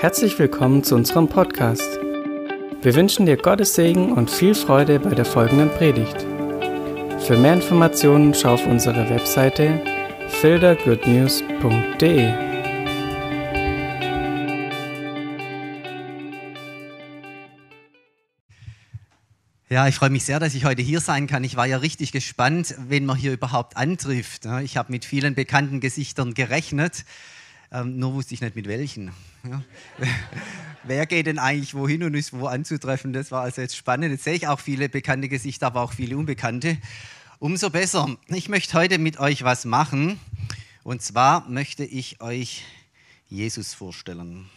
Herzlich willkommen zu unserem Podcast. Wir wünschen dir Gottes Segen und viel Freude bei der folgenden Predigt. Für mehr Informationen schau auf unsere Webseite fildergoodnews.de. Ja, ich freue mich sehr, dass ich heute hier sein kann. Ich war ja richtig gespannt, wen man hier überhaupt antrifft. Ich habe mit vielen bekannten Gesichtern gerechnet. Ähm, nur wusste ich nicht mit welchen. Ja. Wer geht denn eigentlich wohin und ist wo anzutreffen? Das war also jetzt spannend. Jetzt sehe ich auch viele bekannte Gesichter, aber auch viele unbekannte. Umso besser. Ich möchte heute mit euch was machen. Und zwar möchte ich euch Jesus vorstellen.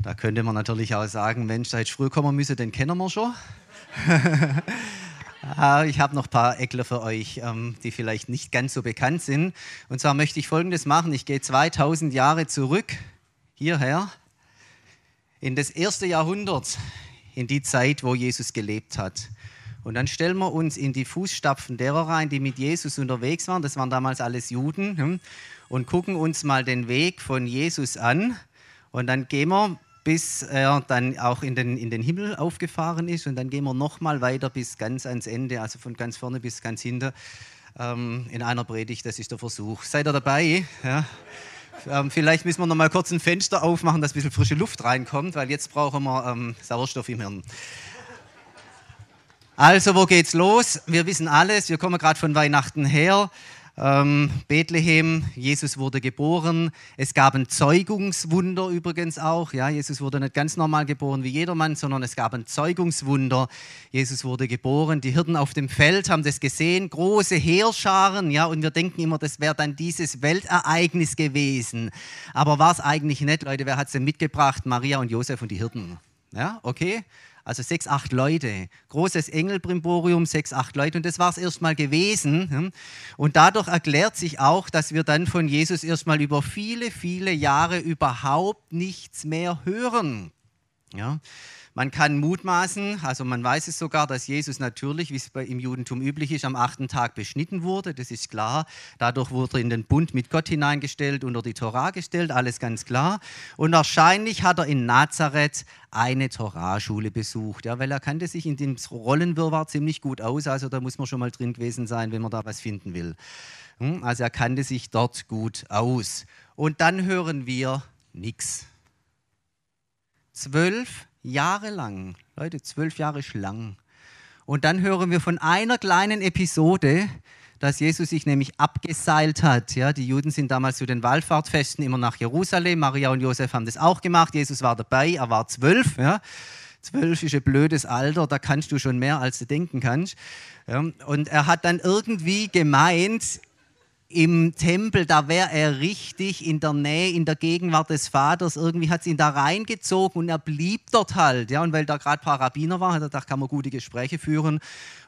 Da könnte man natürlich auch sagen, Mensch, da hätte früh kommen müssen, den kennen wir schon. Ah, ich habe noch ein paar Eckler für euch, ähm, die vielleicht nicht ganz so bekannt sind. Und zwar möchte ich Folgendes machen. Ich gehe 2000 Jahre zurück, hierher, in das erste Jahrhundert, in die Zeit, wo Jesus gelebt hat. Und dann stellen wir uns in die Fußstapfen derer rein, die mit Jesus unterwegs waren. Das waren damals alles Juden. Hm, und gucken uns mal den Weg von Jesus an. Und dann gehen wir bis er dann auch in den, in den Himmel aufgefahren ist. Und dann gehen wir nochmal weiter bis ganz ans Ende, also von ganz vorne bis ganz hinten ähm, in einer Predigt. Das ist der Versuch. Seid ihr dabei? Ja. Ähm, vielleicht müssen wir noch mal kurz ein Fenster aufmachen, dass ein bisschen frische Luft reinkommt, weil jetzt brauchen wir ähm, Sauerstoff im Hirn. Also, wo geht's los? Wir wissen alles. Wir kommen gerade von Weihnachten her. Ähm, Bethlehem, Jesus wurde geboren. Es gab ein Zeugungswunder übrigens auch. Ja, Jesus wurde nicht ganz normal geboren wie jedermann, sondern es gab ein Zeugungswunder. Jesus wurde geboren. Die Hirten auf dem Feld haben das gesehen, große Heerscharen. Ja, und wir denken immer, das wäre dann dieses Weltereignis gewesen. Aber war es eigentlich nicht, Leute? Wer hat es denn mitgebracht? Maria und Josef und die Hirten. Ja, okay also sechs, acht Leute. Großes Engelbrimborium, sechs, acht Leute. Und das war es erstmal gewesen. Hm? Und dadurch erklärt sich auch, dass wir dann von Jesus erstmal über viele, viele Jahre überhaupt nichts mehr hören. Ja? Man kann mutmaßen, also man weiß es sogar, dass Jesus natürlich, wie es im Judentum üblich ist, am achten Tag beschnitten wurde. Das ist klar. Dadurch wurde er in den Bund mit Gott hineingestellt, unter die Torah gestellt, alles ganz klar. Und wahrscheinlich hat er in Nazareth eine Torahschule besucht, ja, weil er kannte sich in dem Rollenwirrwarr ziemlich gut aus. Also da muss man schon mal drin gewesen sein, wenn man da was finden will. Hm, also er kannte sich dort gut aus. Und dann hören wir nichts. Zwölf Jahrelang. Leute, zwölf Jahre lang. Und dann hören wir von einer kleinen Episode, dass Jesus sich nämlich abgeseilt hat. Ja, die Juden sind damals zu den Wallfahrtfesten immer nach Jerusalem. Maria und Josef haben das auch gemacht. Jesus war dabei, er war zwölf. Ja. Zwölf ist ein blödes Alter, da kannst du schon mehr, als du denken kannst. Ja. Und er hat dann irgendwie gemeint, im Tempel, da wäre er richtig in der Nähe, in der Gegenwart des Vaters. Irgendwie hat es ihn da reingezogen und er blieb dort halt. Ja, und weil da gerade ein paar Rabbiner waren, hat er gedacht, kann man gute Gespräche führen.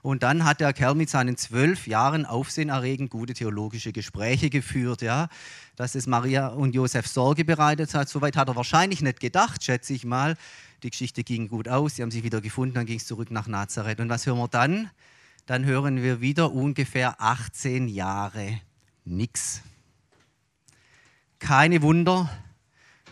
Und dann hat der Kerl mit seinen zwölf Jahren aufsehenerregend gute theologische Gespräche geführt. Ja, dass es Maria und Josef Sorge bereitet hat. Soweit hat er wahrscheinlich nicht gedacht, schätze ich mal. Die Geschichte ging gut aus, sie haben sich wieder gefunden, dann ging es zurück nach Nazareth. Und was hören wir dann? Dann hören wir wieder ungefähr 18 Jahre nichts. Keine Wunder,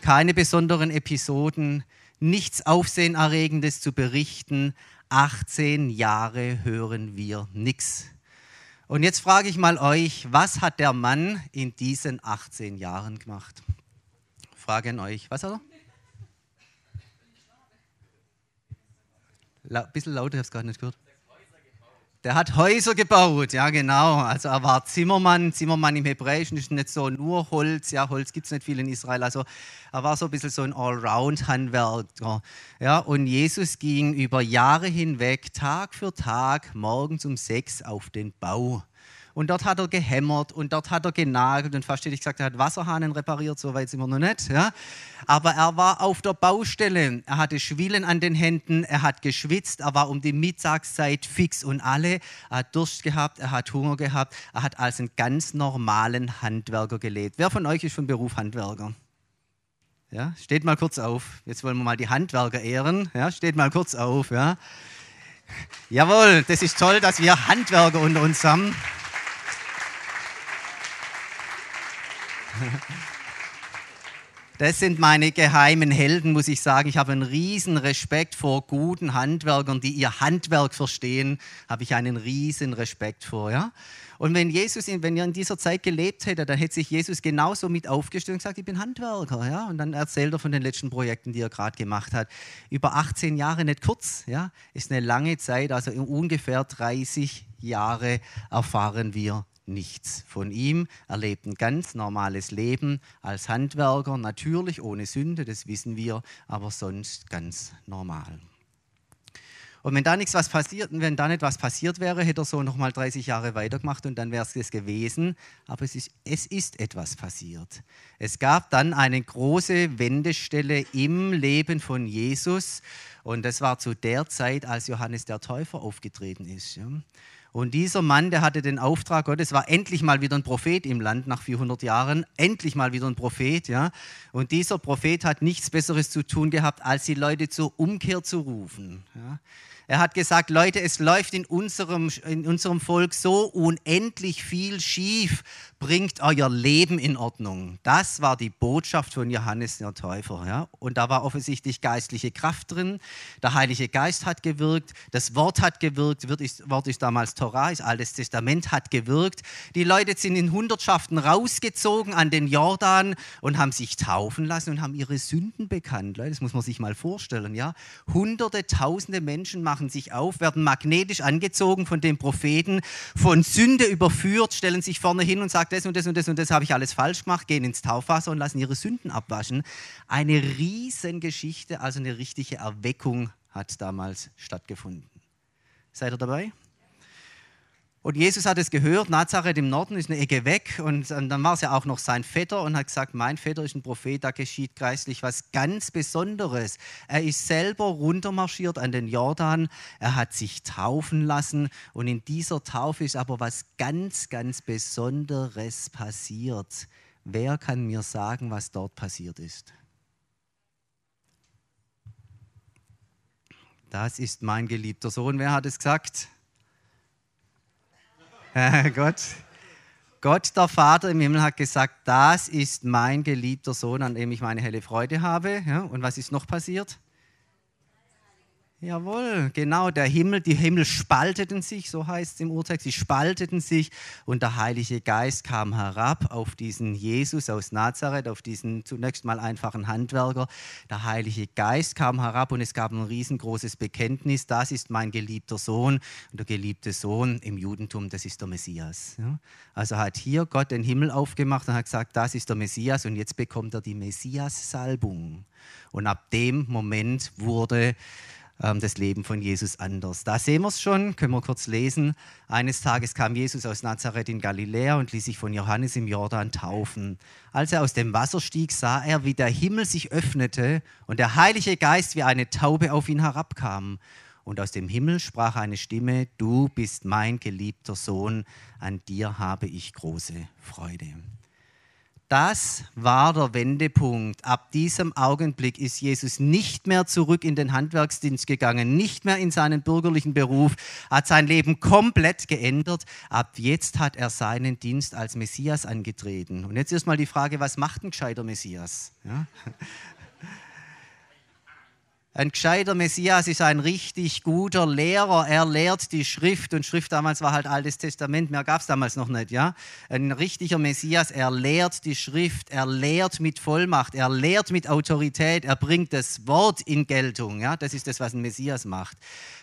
keine besonderen Episoden, nichts Aufsehenerregendes zu berichten. 18 Jahre hören wir nichts. Und jetzt frage ich mal euch, was hat der Mann in diesen 18 Jahren gemacht? Frage an euch, was hat er? Ein bisschen lauter, ich habe es gerade nicht gehört. Der hat Häuser gebaut, ja genau. Also er war Zimmermann. Zimmermann im Hebräischen ist nicht so nur Holz. Ja, Holz gibt es nicht viel in Israel. Also er war so ein bisschen so ein Allround-Handwerker. Ja, und Jesus ging über Jahre hinweg, Tag für Tag, morgens um sechs auf den Bau. Und dort hat er gehämmert und dort hat er genagelt und fast hätte ich gesagt, er hat Wasserhahnen repariert, so weit sind wir noch nicht. Ja? Aber er war auf der Baustelle, er hatte Schwillen an den Händen, er hat geschwitzt, er war um die Mittagszeit fix und alle. Er hat Durst gehabt, er hat Hunger gehabt, er hat als einen ganz normalen Handwerker gelebt. Wer von euch ist von Beruf Handwerker? Ja, steht mal kurz auf. Jetzt wollen wir mal die Handwerker ehren. Ja, steht mal kurz auf. Ja. Jawohl, das ist toll, dass wir Handwerker unter uns haben. Das sind meine geheimen Helden, muss ich sagen. Ich habe einen riesen Respekt vor guten Handwerkern, die ihr Handwerk verstehen. Habe ich einen riesen Respekt vor. Ja? Und wenn Jesus, wenn ihr in dieser Zeit gelebt hättet, dann hätte sich Jesus genauso mit aufgestellt und gesagt, ich bin Handwerker. Ja? Und dann erzählt er von den letzten Projekten, die er gerade gemacht hat. Über 18 Jahre, nicht kurz, ja? ist eine lange Zeit, also ungefähr 30 Jahre erfahren wir nichts von ihm. Er lebt ein ganz normales Leben als Handwerker, natürlich ohne Sünde, das wissen wir, aber sonst ganz normal. Und wenn da nichts was passiert, wenn da nicht was passiert wäre, hätte er so noch mal 30 Jahre weitergemacht und dann wäre es das gewesen. Aber es ist, es ist etwas passiert. Es gab dann eine große Wendestelle im Leben von Jesus und das war zu der Zeit, als Johannes der Täufer aufgetreten ist. Und dieser Mann, der hatte den Auftrag Gottes, war endlich mal wieder ein Prophet im Land nach 400 Jahren, endlich mal wieder ein Prophet, ja. Und dieser Prophet hat nichts Besseres zu tun gehabt, als die Leute zur Umkehr zu rufen. Ja. Er hat gesagt, Leute, es läuft in unserem, in unserem Volk so unendlich viel schief. Bringt euer Leben in Ordnung. Das war die Botschaft von Johannes der Täufer. Ja? Und da war offensichtlich geistliche Kraft drin. Der Heilige Geist hat gewirkt. Das Wort hat gewirkt. Das Wort ist damals Torah, das Altes Testament hat gewirkt. Die Leute sind in Hundertschaften rausgezogen an den Jordan und haben sich taufen lassen und haben ihre Sünden bekannt. Leute, das muss man sich mal vorstellen. Ja? Hunderte, tausende Menschen machen machen sich auf, werden magnetisch angezogen von den Propheten, von Sünde überführt, stellen sich vorne hin und sagen, das und das und das und das habe ich alles falsch gemacht, gehen ins Taufwasser und lassen ihre Sünden abwaschen. Eine Riesengeschichte, also eine richtige Erweckung hat damals stattgefunden. Seid ihr dabei? Und Jesus hat es gehört, Nazareth im Norden ist eine Ecke weg und dann war es ja auch noch sein Vetter und hat gesagt, mein Vetter ist ein Prophet, da geschieht geistlich was ganz Besonderes. Er ist selber runtermarschiert an den Jordan, er hat sich taufen lassen und in dieser Taufe ist aber was ganz, ganz Besonderes passiert. Wer kann mir sagen, was dort passiert ist? Das ist mein geliebter Sohn. Wer hat es gesagt? Gott, Gott, der Vater im Himmel, hat gesagt, das ist mein geliebter Sohn, an dem ich meine helle Freude habe. Ja, und was ist noch passiert? Jawohl, genau, der Himmel, die Himmel spalteten sich, so heißt es im Urtext, sie spalteten sich und der Heilige Geist kam herab auf diesen Jesus aus Nazareth, auf diesen zunächst mal einfachen Handwerker. Der Heilige Geist kam herab und es gab ein riesengroßes Bekenntnis, das ist mein geliebter Sohn und der geliebte Sohn im Judentum, das ist der Messias. Also hat hier Gott den Himmel aufgemacht und hat gesagt, das ist der Messias und jetzt bekommt er die Messias-Salbung. Und ab dem Moment wurde das Leben von Jesus anders. Da sehen wir es schon, können wir kurz lesen. Eines Tages kam Jesus aus Nazareth in Galiläa und ließ sich von Johannes im Jordan taufen. Als er aus dem Wasser stieg, sah er, wie der Himmel sich öffnete und der Heilige Geist wie eine Taube auf ihn herabkam. Und aus dem Himmel sprach eine Stimme, du bist mein geliebter Sohn, an dir habe ich große Freude. Das war der Wendepunkt. Ab diesem Augenblick ist Jesus nicht mehr zurück in den Handwerksdienst gegangen, nicht mehr in seinen bürgerlichen Beruf, hat sein Leben komplett geändert. Ab jetzt hat er seinen Dienst als Messias angetreten. Und jetzt erstmal die Frage, was macht ein gescheiter Messias? Ja? Ein gescheiter Messias ist ein richtig guter Lehrer. Er lehrt die Schrift und Schrift damals war halt Altes Testament, mehr gab es damals noch nicht. Ja? Ein richtiger Messias, er lehrt die Schrift, er lehrt mit Vollmacht, er lehrt mit Autorität, er bringt das Wort in Geltung. Ja? Das ist das, was ein Messias macht.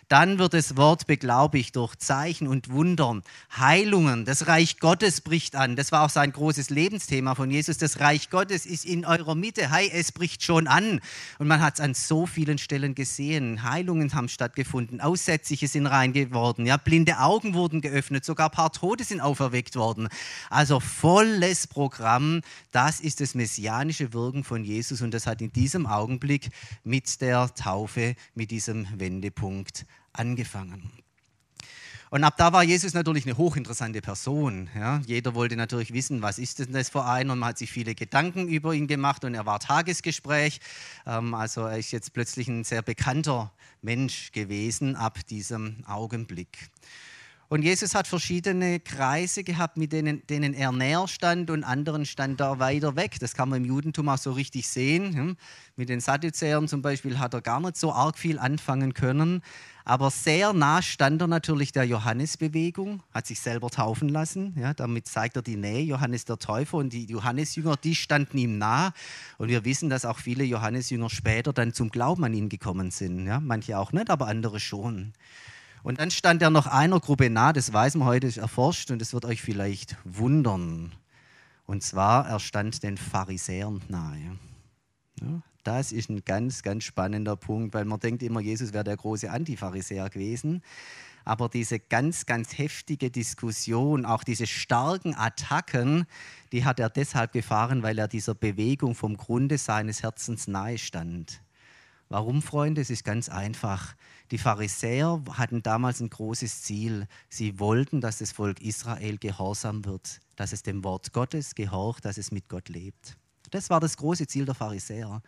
Dann wird das Wort beglaubigt durch Zeichen und Wundern, Heilungen. Das Reich Gottes bricht an. Das war auch sein großes Lebensthema von Jesus. Das Reich Gottes ist in eurer Mitte. Hey, es bricht schon an. Und man hat es an so vielen Stellen gesehen. Heilungen haben stattgefunden. Aussätzliche sind rein geworden. Ja, blinde Augen wurden geöffnet. Sogar ein paar Tote sind auferweckt worden. Also volles Programm. Das ist das messianische Wirken von Jesus. Und das hat in diesem Augenblick mit der Taufe, mit diesem Wendepunkt angefangen. Und ab da war Jesus natürlich eine hochinteressante Person. Ja. Jeder wollte natürlich wissen, was ist denn das für ein? Und man hat sich viele Gedanken über ihn gemacht und er war Tagesgespräch. Ähm, also er ist jetzt plötzlich ein sehr bekannter Mensch gewesen ab diesem Augenblick. Und Jesus hat verschiedene Kreise gehabt, mit denen, denen er näher stand und anderen stand er weiter weg. Das kann man im Judentum auch so richtig sehen. Hm? Mit den Sadduzäern zum Beispiel hat er gar nicht so arg viel anfangen können. Aber sehr nah stand er natürlich der Johannesbewegung, hat sich selber taufen lassen. Ja, damit zeigt er die Nähe. Johannes der Täufer und die Johannesjünger, die standen ihm nah. Und wir wissen, dass auch viele Johannesjünger später dann zum Glauben an ihn gekommen sind. Ja, manche auch nicht, aber andere schon. Und dann stand er noch einer Gruppe nah, das weiß man heute, ist erforscht und das wird euch vielleicht wundern. Und zwar, er stand den Pharisäern nahe. Ja, das ist ein ganz, ganz spannender Punkt, weil man denkt immer, Jesus wäre der große Antipharisäer gewesen. Aber diese ganz, ganz heftige Diskussion, auch diese starken Attacken, die hat er deshalb gefahren, weil er dieser Bewegung vom Grunde seines Herzens nahe stand. Warum, Freunde? Es ist ganz einfach. Die Pharisäer hatten damals ein großes Ziel. Sie wollten, dass das Volk Israel gehorsam wird, dass es dem Wort Gottes gehorcht, dass es mit Gott lebt. Das war das große Ziel der Pharisäer.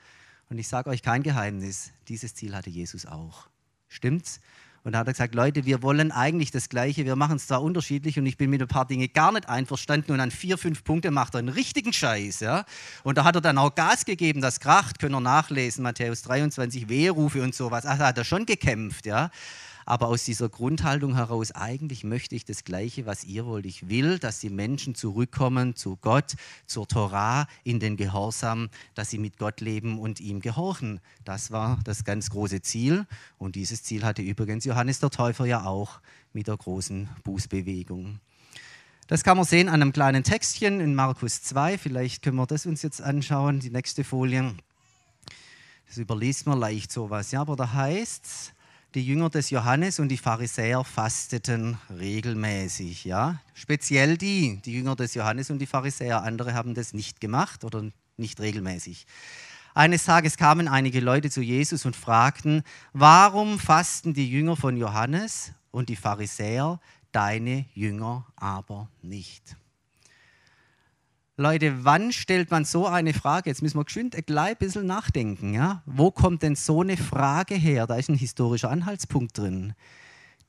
Und ich sage euch kein Geheimnis, dieses Ziel hatte Jesus auch. Stimmt's? Und da hat er gesagt, Leute, wir wollen eigentlich das Gleiche, wir machen es zwar unterschiedlich und ich bin mit ein paar Dingen gar nicht einverstanden und an vier, fünf Punkte macht er einen richtigen Scheiß. Ja? Und da hat er dann auch Gas gegeben, das kracht, können wir nachlesen, Matthäus 23, Wehrufe und sowas. Ach, da hat er schon gekämpft. Ja? Aber aus dieser Grundhaltung heraus, eigentlich möchte ich das Gleiche, was ihr wollt. Ich will, dass die Menschen zurückkommen zu Gott, zur Torah, in den Gehorsam, dass sie mit Gott leben und ihm gehorchen. Das war das ganz große Ziel und dieses Ziel hatte übrigens Johannes der Täufer ja auch mit der großen Bußbewegung. Das kann man sehen an einem kleinen Textchen in Markus 2. Vielleicht können wir das uns jetzt anschauen, die nächste Folie. Das überliest man leicht sowas. Ja, aber da heißt es, die Jünger des Johannes und die Pharisäer fasteten regelmäßig. Ja? Speziell die, die Jünger des Johannes und die Pharisäer. Andere haben das nicht gemacht oder nicht regelmäßig. Eines Tages kamen einige Leute zu Jesus und fragten, warum fasten die Jünger von Johannes und die Pharisäer, deine Jünger aber nicht? Leute, wann stellt man so eine Frage? Jetzt müssen wir geschwind ein klein bisschen nachdenken. Ja? Wo kommt denn so eine Frage her? Da ist ein historischer Anhaltspunkt drin.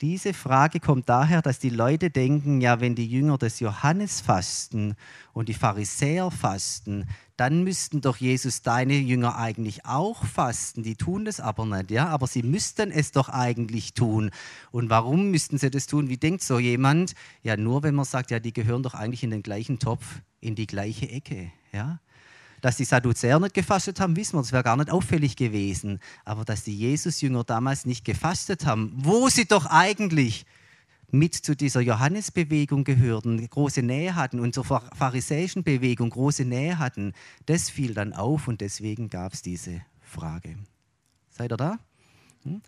Diese Frage kommt daher, dass die Leute denken, ja, wenn die Jünger des Johannes fasten und die Pharisäer fasten, dann müssten doch Jesus deine Jünger eigentlich auch fasten. Die tun das aber nicht, ja, aber sie müssten es doch eigentlich tun. Und warum müssten sie das tun? Wie denkt so jemand? Ja, nur wenn man sagt, ja, die gehören doch eigentlich in den gleichen Topf, in die gleiche Ecke, ja. Dass die Sadduzäer nicht gefastet haben, wissen wir, das wäre gar nicht auffällig gewesen. Aber dass die Jesus-Jünger damals nicht gefastet haben, wo sie doch eigentlich mit zu dieser Johannesbewegung gehörten, große Nähe hatten und zur pharisäischen Bewegung große Nähe hatten, das fiel dann auf und deswegen gab es diese Frage. Seid ihr da? Hm?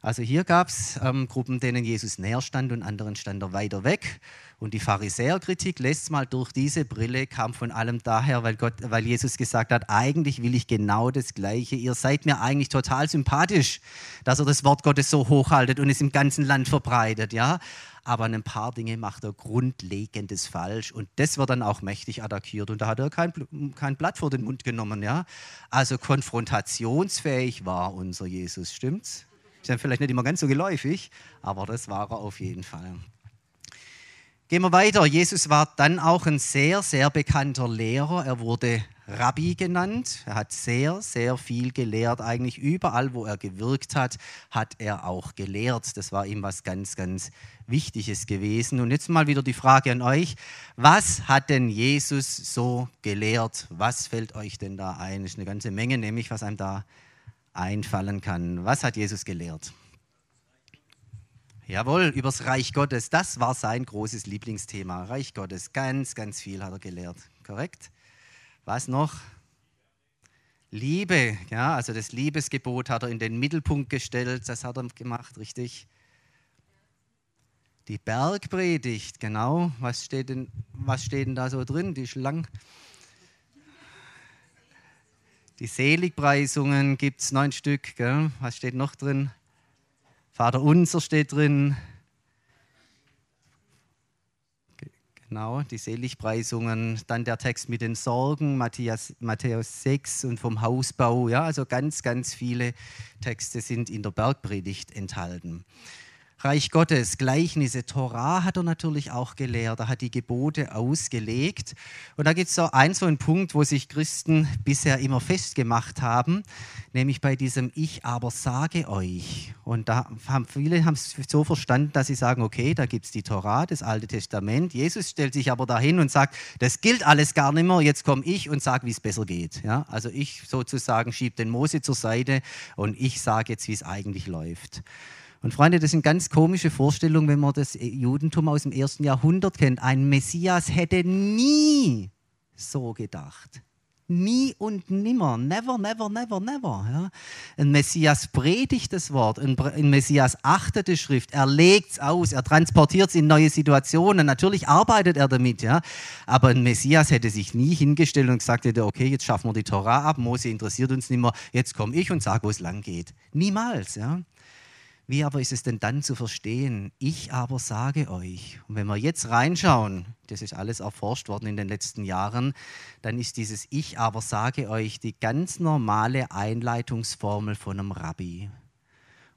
Also hier gab es ähm, Gruppen, denen Jesus näher stand und anderen stand er weiter weg. Und die Pharisäerkritik lässt mal durch diese Brille, kam von allem daher, weil, Gott, weil Jesus gesagt hat, eigentlich will ich genau das Gleiche. Ihr seid mir eigentlich total sympathisch, dass er das Wort Gottes so hochhaltet und es im ganzen Land verbreitet. Ja? Aber ein paar Dinge macht er grundlegendes falsch und das wird dann auch mächtig attackiert. Und da hat er kein, kein Blatt vor den Mund genommen. Ja? Also konfrontationsfähig war unser Jesus, stimmt's? Ist ja vielleicht nicht immer ganz so geläufig, aber das war er auf jeden Fall. Gehen wir weiter. Jesus war dann auch ein sehr, sehr bekannter Lehrer. Er wurde Rabbi genannt. Er hat sehr, sehr viel gelehrt. Eigentlich überall, wo er gewirkt hat, hat er auch gelehrt. Das war ihm was ganz, ganz Wichtiges gewesen. Und jetzt mal wieder die Frage an euch. Was hat denn Jesus so gelehrt? Was fällt euch denn da ein? Das ist eine ganze Menge, nämlich was einem da einfallen kann. Was hat Jesus gelehrt? Jawohl, übers Reich Gottes. Das war sein großes Lieblingsthema. Reich Gottes. Ganz, ganz viel hat er gelehrt. Korrekt? Was noch? Liebe. Ja, also das Liebesgebot hat er in den Mittelpunkt gestellt. Das hat er gemacht, richtig? Die Bergpredigt, genau. Was steht denn, was steht denn da so drin? Die Schlange. Die Seligpreisungen gibt es neun Stück. Gell? Was steht noch drin? Vater unser steht drin. Genau, die Seligpreisungen. Dann der Text mit den Sorgen, Matthäus, Matthäus 6 und vom Hausbau. Ja, also ganz, ganz viele Texte sind in der Bergpredigt enthalten. Reich Gottes, Gleichnisse, Torah hat er natürlich auch gelehrt. Er hat die Gebote ausgelegt. Und da gibt es so einen so einen Punkt, wo sich Christen bisher immer festgemacht haben, nämlich bei diesem Ich aber sage euch. Und da haben viele haben es so verstanden, dass sie sagen, okay, da gibt es die Torah, das Alte Testament. Jesus stellt sich aber dahin und sagt, das gilt alles gar nicht mehr, jetzt komme ich und sage, wie es besser geht. Ja? Also ich sozusagen schiebe den Mose zur Seite und ich sage jetzt, wie es eigentlich läuft. Und Freunde, das sind ganz komische Vorstellungen, wenn man das Judentum aus dem ersten Jahrhundert kennt. Ein Messias hätte nie so gedacht. Nie und nimmer. Never, never, never, never. Ja. Ein Messias predigt das Wort. Ein Messias achtet die Schrift. Er legt es aus. Er transportiert es in neue Situationen. Natürlich arbeitet er damit. Ja. Aber ein Messias hätte sich nie hingestellt und gesagt hätte, okay, jetzt schaffen wir die Torah ab. Mose interessiert uns nicht mehr. Jetzt komme ich und sage, wo es lang geht. Niemals. Ja. Wie aber ist es denn dann zu verstehen? Ich aber sage euch. Und wenn wir jetzt reinschauen, das ist alles erforscht worden in den letzten Jahren, dann ist dieses Ich aber sage euch die ganz normale Einleitungsformel von einem Rabbi.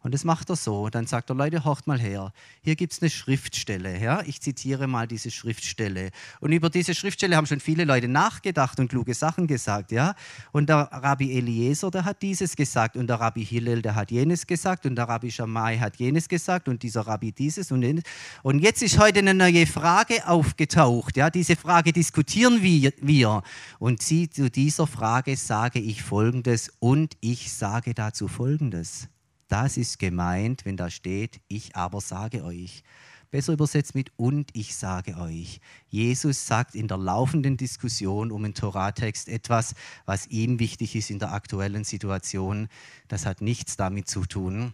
Und das macht er so. Dann sagt er, Leute, horcht mal her. Hier gibt es eine Schriftstelle. Ja? Ich zitiere mal diese Schriftstelle. Und über diese Schriftstelle haben schon viele Leute nachgedacht und kluge Sachen gesagt. Ja? Und der Rabbi Eliezer, der hat dieses gesagt. Und der Rabbi Hillel, der hat jenes gesagt. Und der Rabbi Shammai hat jenes gesagt. Und dieser Rabbi dieses und jenes. Und jetzt ist heute eine neue Frage aufgetaucht. Ja? Diese Frage diskutieren wir. Und zu dieser Frage sage ich Folgendes. Und ich sage dazu Folgendes. Das ist gemeint, wenn da steht, ich aber sage euch. Besser übersetzt mit und ich sage euch. Jesus sagt in der laufenden Diskussion um den Toratext etwas, was ihm wichtig ist in der aktuellen Situation. Das hat nichts damit zu tun,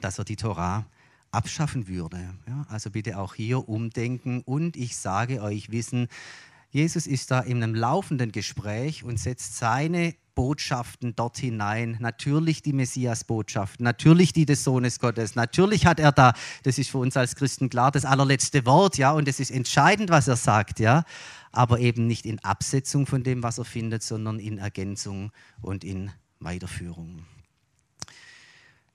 dass er die Torah abschaffen würde. Ja, also bitte auch hier umdenken und ich sage euch wissen, Jesus ist da in einem laufenden Gespräch und setzt seine Botschaften dort hinein. Natürlich die Messias-Botschaften, natürlich die des Sohnes Gottes. Natürlich hat er da, das ist für uns als Christen klar, das allerletzte Wort, ja, und es ist entscheidend, was er sagt, ja, aber eben nicht in Absetzung von dem, was er findet, sondern in Ergänzung und in Weiterführung.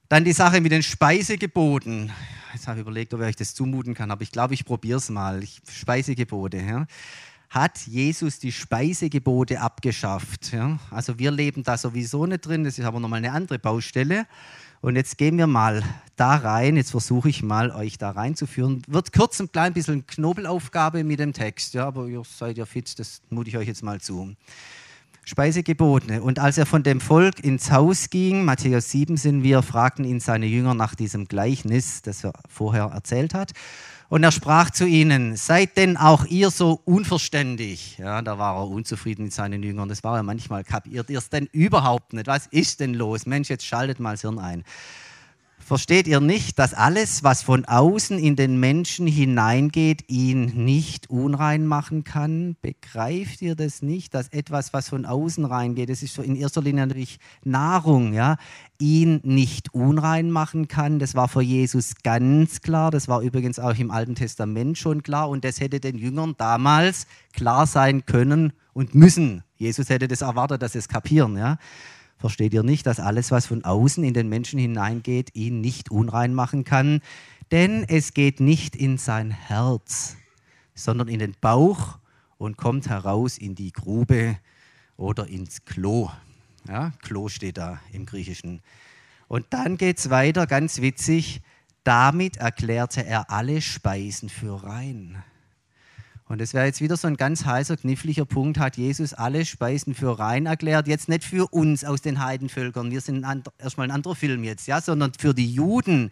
Dann die Sache mit den Speisegeboten. Jetzt habe ich überlegt, ob ich das zumuten kann, aber ich glaube, ich probiere es mal. Speisegebote. Ja hat Jesus die Speisegebote abgeschafft. Ja? Also wir leben da sowieso nicht drin, das ist aber nochmal eine andere Baustelle. Und jetzt gehen wir mal da rein, jetzt versuche ich mal euch da reinzuführen. Wird kurz ein klein bisschen Knobelaufgabe mit dem Text, ja, aber ihr seid ja fit, das mute ich euch jetzt mal zu. Speisegebote. Und als er von dem Volk ins Haus ging, Matthäus 7 sind wir, fragten ihn seine Jünger nach diesem Gleichnis, das er vorher erzählt hat. Und er sprach zu ihnen, seid denn auch ihr so unverständig? Ja, da war er unzufrieden mit seinen Jüngern. Das war er manchmal, kapiert ihr es denn überhaupt nicht? Was ist denn los? Mensch, jetzt schaltet mal das Hirn ein. Versteht ihr nicht, dass alles, was von außen in den Menschen hineingeht, ihn nicht unrein machen kann? Begreift ihr das nicht, dass etwas, was von außen reingeht, das ist so in erster Linie natürlich Nahrung, ja, ihn nicht unrein machen kann? Das war für Jesus ganz klar. Das war übrigens auch im Alten Testament schon klar. Und das hätte den Jüngern damals klar sein können und müssen. Jesus hätte das erwartet, dass sie es kapieren, ja. Versteht ihr nicht, dass alles, was von außen in den Menschen hineingeht, ihn nicht unrein machen kann? Denn es geht nicht in sein Herz, sondern in den Bauch und kommt heraus in die Grube oder ins Klo. Ja, Klo steht da im Griechischen. Und dann geht es weiter, ganz witzig. Damit erklärte er alle Speisen für rein. Und das wäre jetzt wieder so ein ganz heißer, kniffliger Punkt, hat Jesus alle Speisen für rein erklärt. Jetzt nicht für uns aus den Heidenvölkern, wir sind erstmal ein anderer Film jetzt, ja, sondern für die Juden.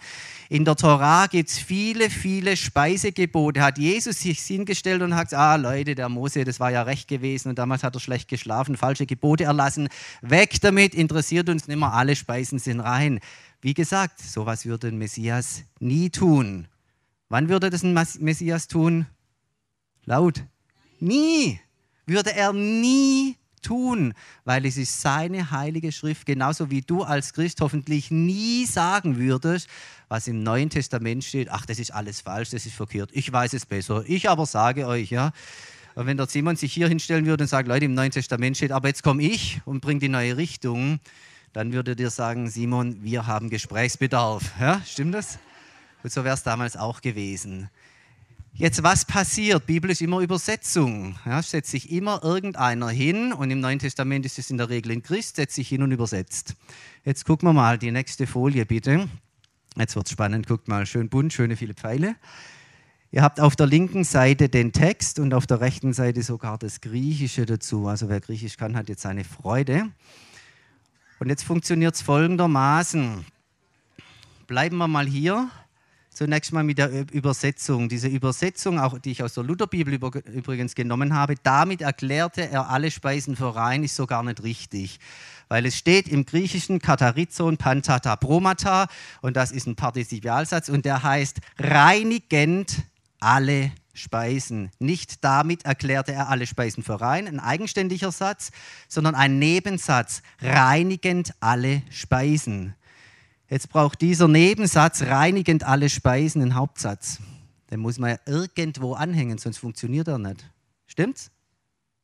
In der Torah gibt es viele, viele Speisegebote. Hat Jesus sich hingestellt und hat gesagt, ah Leute, der Mose, das war ja recht gewesen und damals hat er schlecht geschlafen, falsche Gebote erlassen. Weg damit, interessiert uns nicht mehr, alle Speisen sind rein. Wie gesagt, sowas würde ein Messias nie tun. Wann würde das ein Messias tun? Laut. Nie. Würde er nie tun, weil es ist seine heilige Schrift, genauso wie du als Christ hoffentlich nie sagen würdest, was im Neuen Testament steht, ach, das ist alles falsch, das ist verkehrt, ich weiß es besser, ich aber sage euch, ja. Und wenn der Simon sich hier hinstellen würde und sagt, Leute, im Neuen Testament steht, aber jetzt komme ich und bringe die neue Richtung, dann würde dir sagen, Simon, wir haben Gesprächsbedarf. Ja, stimmt das? Und so wäre es damals auch gewesen. Jetzt, was passiert? Bibel ist immer Übersetzung. Ja, setzt sich immer irgendeiner hin und im Neuen Testament ist es in der Regel in Christ, setzt sich hin und übersetzt. Jetzt gucken wir mal die nächste Folie bitte. Jetzt wird es spannend, guckt mal, schön bunt, schöne viele Pfeile. Ihr habt auf der linken Seite den Text und auf der rechten Seite sogar das Griechische dazu. Also wer Griechisch kann, hat jetzt seine Freude. Und jetzt funktioniert es folgendermaßen. Bleiben wir mal hier. Zunächst mal mit der Übersetzung. Diese Übersetzung, auch die ich aus der Lutherbibel übrigens genommen habe, damit erklärte er alle Speisen für rein, ist so gar nicht richtig. Weil es steht im Griechischen Katarizon Pantata Promata und das ist ein Partizipialsatz und der heißt reinigend alle Speisen. Nicht damit erklärte er alle Speisen für rein, ein eigenständiger Satz, sondern ein Nebensatz, reinigend alle Speisen. Jetzt braucht dieser Nebensatz reinigend alle Speisen einen Hauptsatz. Den muss man ja irgendwo anhängen, sonst funktioniert er nicht. Stimmt's?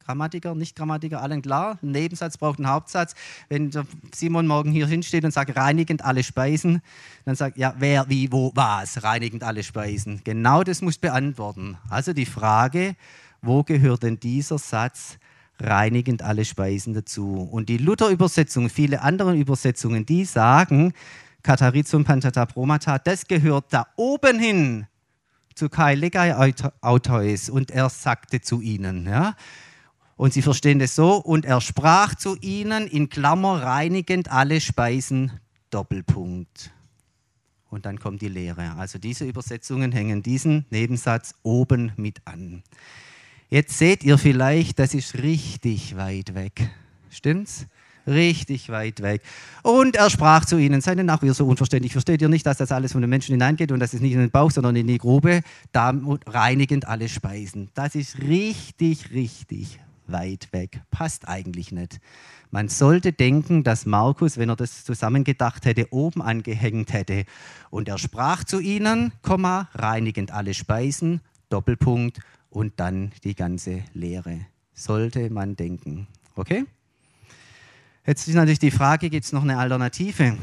Grammatiker, Nicht-Grammatiker, allen klar. Ein Nebensatz braucht einen Hauptsatz. Wenn Simon morgen hier hinsteht und sagt, reinigend alle Speisen, dann sagt, ja, wer, wie, wo, was, reinigend alle Speisen. Genau das muss beantworten. Also die Frage, wo gehört denn dieser Satz reinigend alle Speisen dazu? Und die Luther-Übersetzung, viele andere Übersetzungen, die sagen, Katarizum Pantata Promata, das gehört da oben hin zu Kai Legai Autois und er sagte zu ihnen. Ja? Und sie verstehen das so, und er sprach zu ihnen in Klammer reinigend alle Speisen, Doppelpunkt. Und dann kommt die Lehre. Also diese Übersetzungen hängen diesen Nebensatz oben mit an. Jetzt seht ihr vielleicht, das ist richtig weit weg. Stimmt's? Richtig weit weg. Und er sprach zu ihnen, seid auch ihr so unverständlich? Versteht ihr nicht, dass das alles von den Menschen hineingeht und dass es nicht in den Bauch, sondern in die Grube, da reinigend alle Speisen? Das ist richtig, richtig weit weg. Passt eigentlich nicht. Man sollte denken, dass Markus, wenn er das zusammengedacht hätte, oben angehängt hätte. Und er sprach zu ihnen, Komma, reinigend alle Speisen, Doppelpunkt und dann die ganze Lehre. Sollte man denken. Okay? Jetzt ist natürlich die Frage, gibt es noch eine Alternative?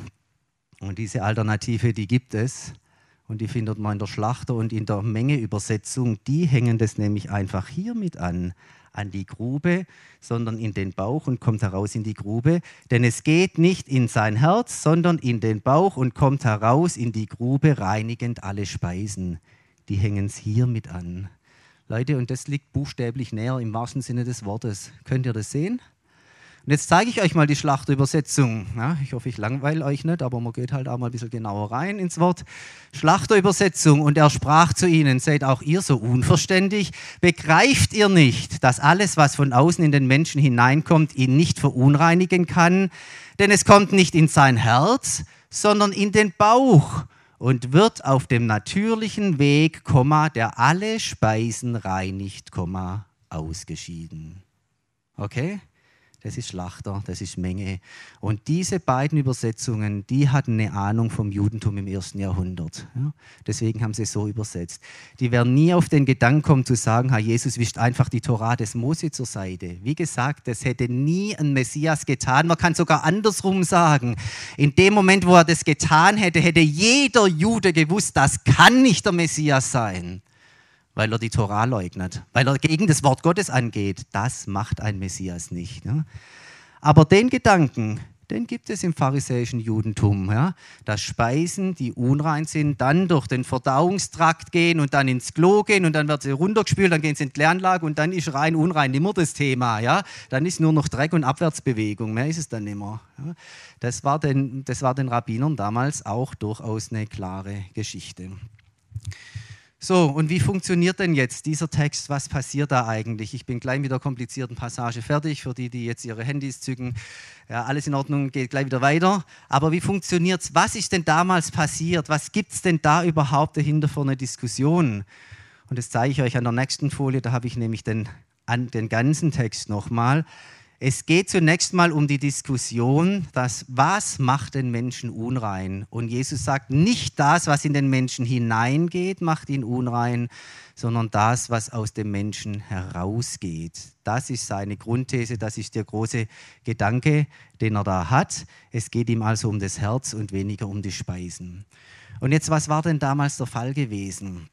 Und diese Alternative, die gibt es. Und die findet man in der Schlachter und in der Mengeübersetzung. Die hängen das nämlich einfach hier mit an, an die Grube, sondern in den Bauch und kommt heraus in die Grube. Denn es geht nicht in sein Herz, sondern in den Bauch und kommt heraus in die Grube, reinigend alle Speisen. Die hängen es hier mit an. Leute, und das liegt buchstäblich näher im wahrsten Sinne des Wortes. Könnt ihr das sehen? Und jetzt zeige ich euch mal die Schlachterübersetzung. Ja, ich hoffe, ich langweile euch nicht, aber man geht halt auch mal ein bisschen genauer rein ins Wort. Schlachterübersetzung. Und er sprach zu ihnen, seid auch ihr so unverständig? Begreift ihr nicht, dass alles, was von außen in den Menschen hineinkommt, ihn nicht verunreinigen kann? Denn es kommt nicht in sein Herz, sondern in den Bauch und wird auf dem natürlichen Weg, der alle Speisen reinigt, ausgeschieden. Okay? Das ist Schlachter, das ist Menge. Und diese beiden Übersetzungen, die hatten eine Ahnung vom Judentum im ersten Jahrhundert. Ja? Deswegen haben sie so übersetzt. Die werden nie auf den Gedanken kommen zu sagen, Herr Jesus wischt einfach die Torah des Mose zur Seite. Wie gesagt, das hätte nie ein Messias getan. Man kann sogar andersrum sagen. In dem Moment, wo er das getan hätte, hätte jeder Jude gewusst, das kann nicht der Messias sein weil er die Torah leugnet, weil er gegen das Wort Gottes angeht. Das macht ein Messias nicht. Ne? Aber den Gedanken, den gibt es im pharisäischen Judentum, ja? dass Speisen, die unrein sind, dann durch den Verdauungstrakt gehen und dann ins Klo gehen und dann wird sie runtergespült, dann gehen sie in die Kläranlage und dann ist rein, unrein immer das Thema. Ja? Dann ist nur noch Dreck und Abwärtsbewegung, mehr ist es dann immer. Ja? Das, war den, das war den Rabbinern damals auch durchaus eine klare Geschichte. So, und wie funktioniert denn jetzt dieser Text? Was passiert da eigentlich? Ich bin gleich mit der komplizierten Passage fertig, für die, die jetzt ihre Handys zücken. Ja, alles in Ordnung, geht gleich wieder weiter. Aber wie funktioniert es? Was ist denn damals passiert? Was gibt es denn da überhaupt dahinter für eine Diskussion? Und das zeige ich euch an der nächsten Folie, da habe ich nämlich den, an, den ganzen Text nochmal. Es geht zunächst mal um die Diskussion, dass was macht den Menschen unrein? Und Jesus sagt, nicht das, was in den Menschen hineingeht, macht ihn unrein, sondern das, was aus dem Menschen herausgeht. Das ist seine Grundthese, das ist der große Gedanke, den er da hat. Es geht ihm also um das Herz und weniger um die Speisen. Und jetzt, was war denn damals der Fall gewesen?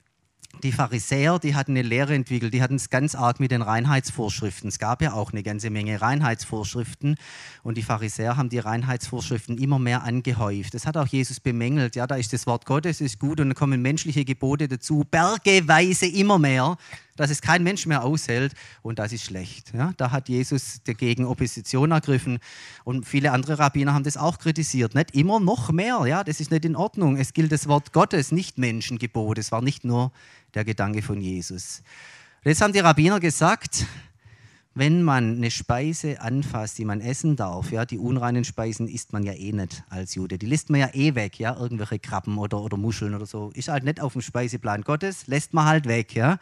Die Pharisäer, die hatten eine Lehre entwickelt, die hatten es ganz arg mit den Reinheitsvorschriften. Es gab ja auch eine ganze Menge Reinheitsvorschriften und die Pharisäer haben die Reinheitsvorschriften immer mehr angehäuft. Das hat auch Jesus bemängelt. Ja, da ist das Wort Gottes ist gut und dann kommen menschliche Gebote dazu, bergeweise immer mehr dass es kein Mensch mehr aushält und das ist schlecht. Ja, da hat Jesus dagegen Opposition ergriffen und viele andere Rabbiner haben das auch kritisiert. Nicht immer noch mehr, ja, das ist nicht in Ordnung. Es gilt das Wort Gottes, nicht Menschengebot. Es war nicht nur der Gedanke von Jesus. Jetzt haben die Rabbiner gesagt, wenn man eine Speise anfasst, die man essen darf, ja, die unreinen Speisen isst man ja eh nicht als Jude. Die lässt man ja eh weg, ja, irgendwelche Krabben oder, oder Muscheln oder so. Ist halt nicht auf dem Speiseplan Gottes, lässt man halt weg, ja.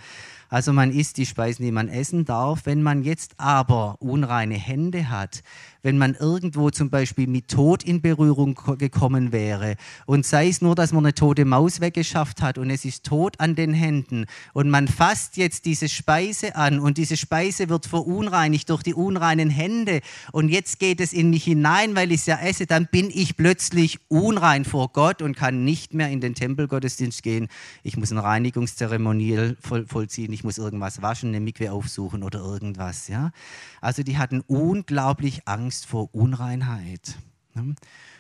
Also man isst die Speisen, die man essen darf. Wenn man jetzt aber unreine Hände hat, wenn man irgendwo zum Beispiel mit Tod in Berührung gekommen wäre und sei es nur, dass man eine tote Maus weggeschafft hat und es ist tot an den Händen und man fasst jetzt diese Speise an und diese Speise wird verunreinigt durch die unreinen Hände und jetzt geht es in mich hinein, weil ich es ja esse, dann bin ich plötzlich unrein vor Gott und kann nicht mehr in den Tempelgottesdienst gehen. Ich muss ein Reinigungszeremonial voll, vollziehen ich muss irgendwas waschen, eine Mikwe aufsuchen oder irgendwas. Ja? Also die hatten unglaublich Angst vor Unreinheit.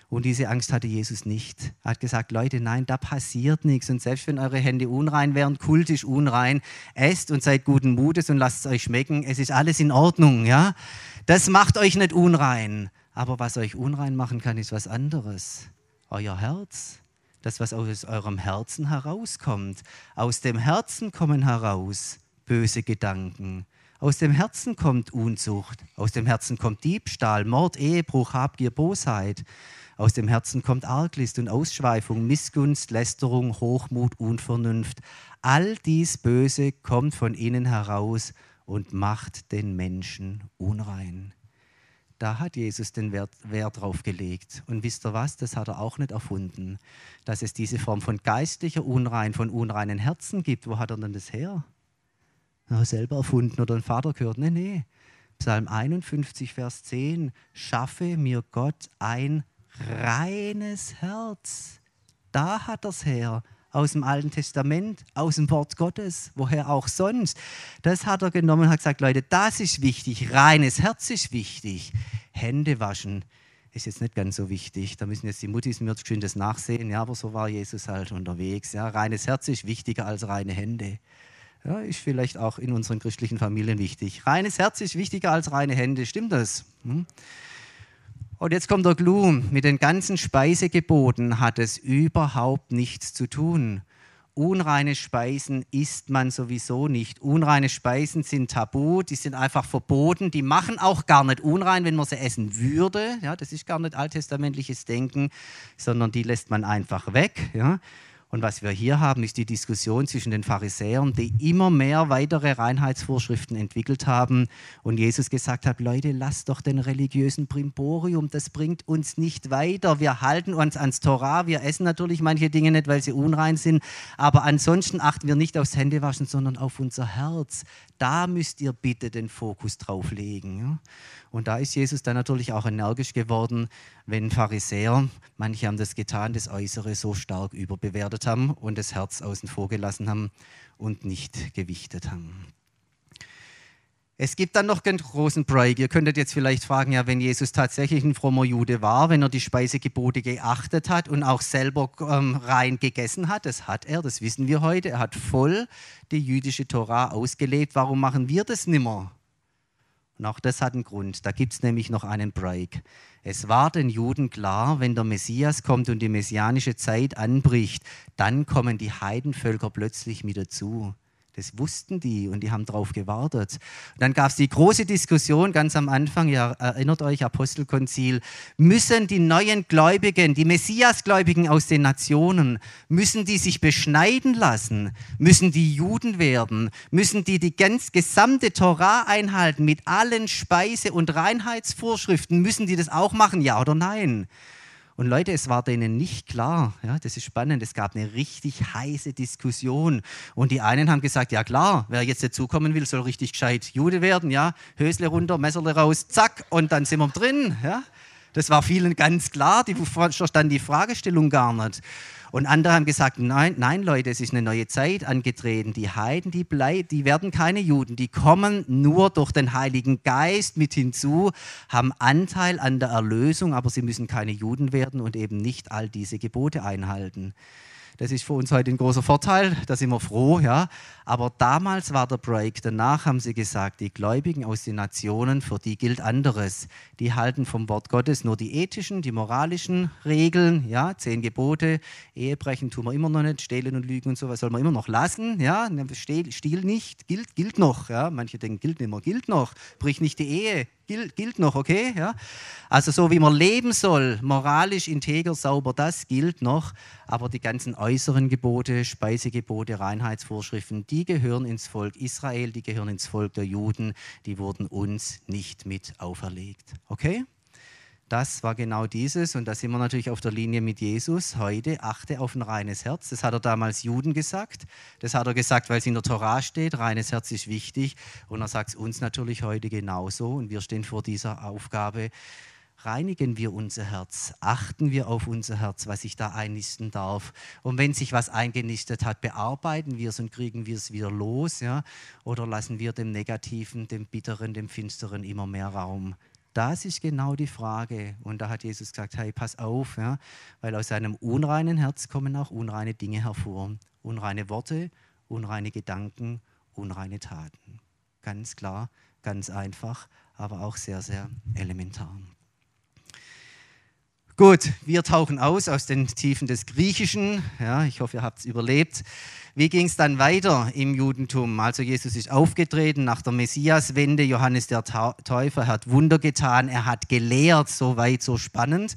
Und diese Angst hatte Jesus nicht. Er hat gesagt, Leute, nein, da passiert nichts. Und selbst wenn eure Hände unrein wären, kultisch unrein, esst und seid guten Mutes und lasst es euch schmecken. Es ist alles in Ordnung, ja. Das macht euch nicht unrein. Aber was euch unrein machen kann, ist was anderes. Euer Herz das, was aus eurem Herzen herauskommt. Aus dem Herzen kommen heraus böse Gedanken. Aus dem Herzen kommt Unzucht. Aus dem Herzen kommt Diebstahl, Mord, Ehebruch, Habgier, Bosheit. Aus dem Herzen kommt Arglist und Ausschweifung, Missgunst, Lästerung, Hochmut, Unvernunft. All dies Böse kommt von innen heraus und macht den Menschen unrein. Da hat Jesus den Wert, Wert drauf gelegt. Und wisst ihr was? Das hat er auch nicht erfunden. Dass es diese Form von geistlicher Unrein, von unreinen Herzen gibt. Wo hat er denn das her? Er selber erfunden oder ein Vater gehört. Nee, nee. Psalm 51, Vers 10. Schaffe mir Gott ein reines Herz. Da hat er es her aus dem Alten Testament, aus dem Wort Gottes, woher auch sonst. Das hat er genommen und hat gesagt, Leute, das ist wichtig, reines Herz ist wichtig. Hände waschen ist jetzt nicht ganz so wichtig. Da müssen jetzt die Muttis mir geschwind das nachsehen, ja, aber so war Jesus halt unterwegs. Ja. Reines Herz ist wichtiger als reine Hände. Ja, ist vielleicht auch in unseren christlichen Familien wichtig. Reines Herz ist wichtiger als reine Hände, stimmt das? Hm? Und jetzt kommt der Clou. Mit den ganzen Speisegeboten hat es überhaupt nichts zu tun. Unreine Speisen isst man sowieso nicht. Unreine Speisen sind tabu, die sind einfach verboten. Die machen auch gar nicht unrein, wenn man sie essen würde. Ja, das ist gar nicht alttestamentliches Denken, sondern die lässt man einfach weg. Ja. Und was wir hier haben, ist die Diskussion zwischen den Pharisäern, die immer mehr weitere Reinheitsvorschriften entwickelt haben und Jesus gesagt hat, Leute, lasst doch den religiösen Primborium, das bringt uns nicht weiter. Wir halten uns ans Torah, wir essen natürlich manche Dinge nicht, weil sie unrein sind, aber ansonsten achten wir nicht aufs Händewaschen, sondern auf unser Herz. Da müsst ihr bitte den Fokus drauf legen. Und da ist Jesus dann natürlich auch energisch geworden, wenn Pharisäer, manche haben das getan, das Äußere so stark überbewertet haben und das Herz außen vor gelassen haben und nicht gewichtet haben. Es gibt dann noch einen großen Break. Ihr könntet jetzt vielleicht fragen, ja, wenn Jesus tatsächlich ein frommer Jude war, wenn er die Speisegebote geachtet hat und auch selber ähm, rein gegessen hat, das hat er, das wissen wir heute, er hat voll die jüdische Torah ausgelebt. Warum machen wir das nimmer? Und auch das hat einen Grund. Da gibt es nämlich noch einen Break. Es war den Juden klar, wenn der Messias kommt und die messianische Zeit anbricht, dann kommen die Heidenvölker plötzlich mit dazu. Das wussten die und die haben darauf gewartet. Und dann gab es die große Diskussion ganz am Anfang, ihr erinnert euch, Apostelkonzil, müssen die neuen Gläubigen, die Messiasgläubigen aus den Nationen, müssen die sich beschneiden lassen? Müssen die Juden werden? Müssen die die ganz gesamte Torah einhalten mit allen Speise- und Reinheitsvorschriften? Müssen die das auch machen, ja oder nein? Und Leute, es war denen nicht klar. Ja, das ist spannend. Es gab eine richtig heiße Diskussion. Und die einen haben gesagt, ja klar, wer jetzt dazukommen will, soll richtig gescheit Jude werden. Ja, Hösle runter, Messerle raus, zack, und dann sind wir drin. Ja. Das war vielen ganz klar, die verstanden die Fragestellung gar nicht. Und andere haben gesagt, nein, nein Leute, es ist eine neue Zeit angetreten. Die Heiden, die, bleib, die werden keine Juden, die kommen nur durch den Heiligen Geist mit hinzu, haben Anteil an der Erlösung, aber sie müssen keine Juden werden und eben nicht all diese Gebote einhalten. Das ist für uns heute ein großer Vorteil, da sind wir froh, ja. Aber damals war der Break. Danach haben sie gesagt, die Gläubigen aus den Nationen, für die gilt anderes. Die halten vom Wort Gottes nur die ethischen, die moralischen Regeln, ja, zehn Gebote, Ehebrechen tun wir immer noch nicht, stehlen und lügen und sowas soll man immer noch lassen, ja. Stil nicht, gilt, gilt noch, ja. Manche denken, gilt nicht mehr, gilt noch, brich nicht die Ehe, gilt, gilt noch, okay? Ja? Also so wie man leben soll, moralisch integer, sauber, das gilt noch. Aber die ganzen äußeren Gebote, Speisegebote, Reinheitsvorschriften, die gehören ins Volk Israel, die gehören ins Volk der Juden, die wurden uns nicht mit auferlegt. Okay? Das war genau dieses und da sind wir natürlich auf der Linie mit Jesus. Heute achte auf ein reines Herz. Das hat er damals Juden gesagt. Das hat er gesagt, weil es in der Torah steht. Reines Herz ist wichtig und er sagt es uns natürlich heute genauso und wir stehen vor dieser Aufgabe. Reinigen wir unser Herz, achten wir auf unser Herz, was sich da einnisten darf. Und wenn sich was eingenistet hat, bearbeiten wir es und kriegen wir es wieder los, ja? Oder lassen wir dem Negativen, dem Bitteren, dem Finsteren immer mehr Raum? Das ist genau die Frage. Und da hat Jesus gesagt, hey, pass auf, ja, weil aus einem unreinen Herz kommen auch unreine Dinge hervor. Unreine Worte, unreine Gedanken, unreine Taten. Ganz klar, ganz einfach, aber auch sehr, sehr elementar. Gut, wir tauchen aus aus den Tiefen des Griechischen. Ja, ich hoffe, ihr habt es überlebt. Wie ging es dann weiter im Judentum? Also Jesus ist aufgetreten nach der Messiaswende. Johannes der Täufer hat Wunder getan. Er hat gelehrt, so weit, so spannend.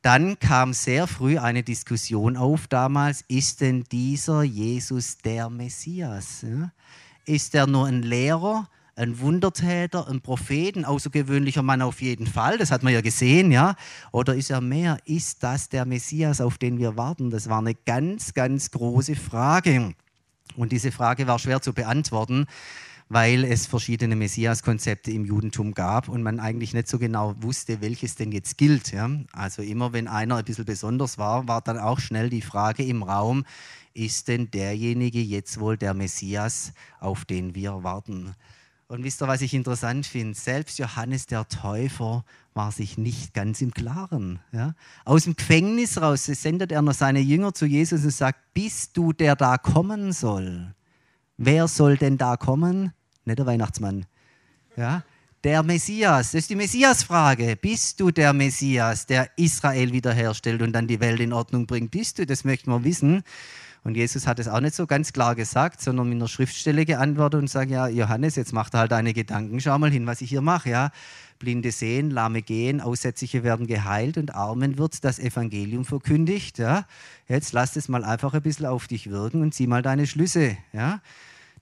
Dann kam sehr früh eine Diskussion auf damals, ist denn dieser Jesus der Messias? Ist er nur ein Lehrer? Ein Wundertäter, ein Prophet, ein außergewöhnlicher Mann auf jeden Fall, das hat man ja gesehen, ja. Oder ist er mehr? Ist das der Messias, auf den wir warten? Das war eine ganz, ganz große Frage. Und diese Frage war schwer zu beantworten, weil es verschiedene Messias-Konzepte im Judentum gab und man eigentlich nicht so genau wusste, welches denn jetzt gilt. Ja? Also immer, wenn einer ein bisschen besonders war, war dann auch schnell die Frage im Raum, ist denn derjenige jetzt wohl der Messias, auf den wir warten? Und wisst ihr, was ich interessant finde? Selbst Johannes der Täufer war sich nicht ganz im Klaren. Ja? Aus dem Gefängnis raus sendet er noch seine Jünger zu Jesus und sagt, bist du der da kommen soll? Wer soll denn da kommen? Nicht der Weihnachtsmann. Ja? Der Messias, das ist die Messias-Frage. Bist du der Messias, der Israel wiederherstellt und dann die Welt in Ordnung bringt? Bist du? Das möchten wir wissen. Und Jesus hat es auch nicht so ganz klar gesagt, sondern mit einer Schriftstelle geantwortet und sagt, ja, Johannes, jetzt mach halt deine Gedanken, schau mal hin, was ich hier mache. Ja? Blinde sehen, Lahme gehen, Aussätzliche werden geheilt und Armen wird das Evangelium verkündigt. Ja? Jetzt lass es mal einfach ein bisschen auf dich wirken und zieh mal deine Schlüsse. Ja?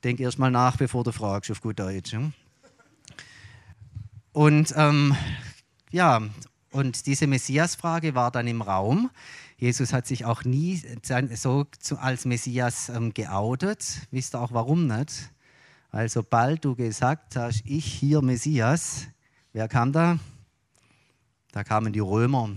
Denk erst mal nach, bevor du fragst, auf gut Deutsch. Ja? Und ähm, ja, und diese Messias-Frage war dann im Raum. Jesus hat sich auch nie so als Messias ähm, geoutet. Wisst ihr auch warum nicht? Weil sobald du gesagt hast, ich hier Messias, wer kam da? Da kamen die Römer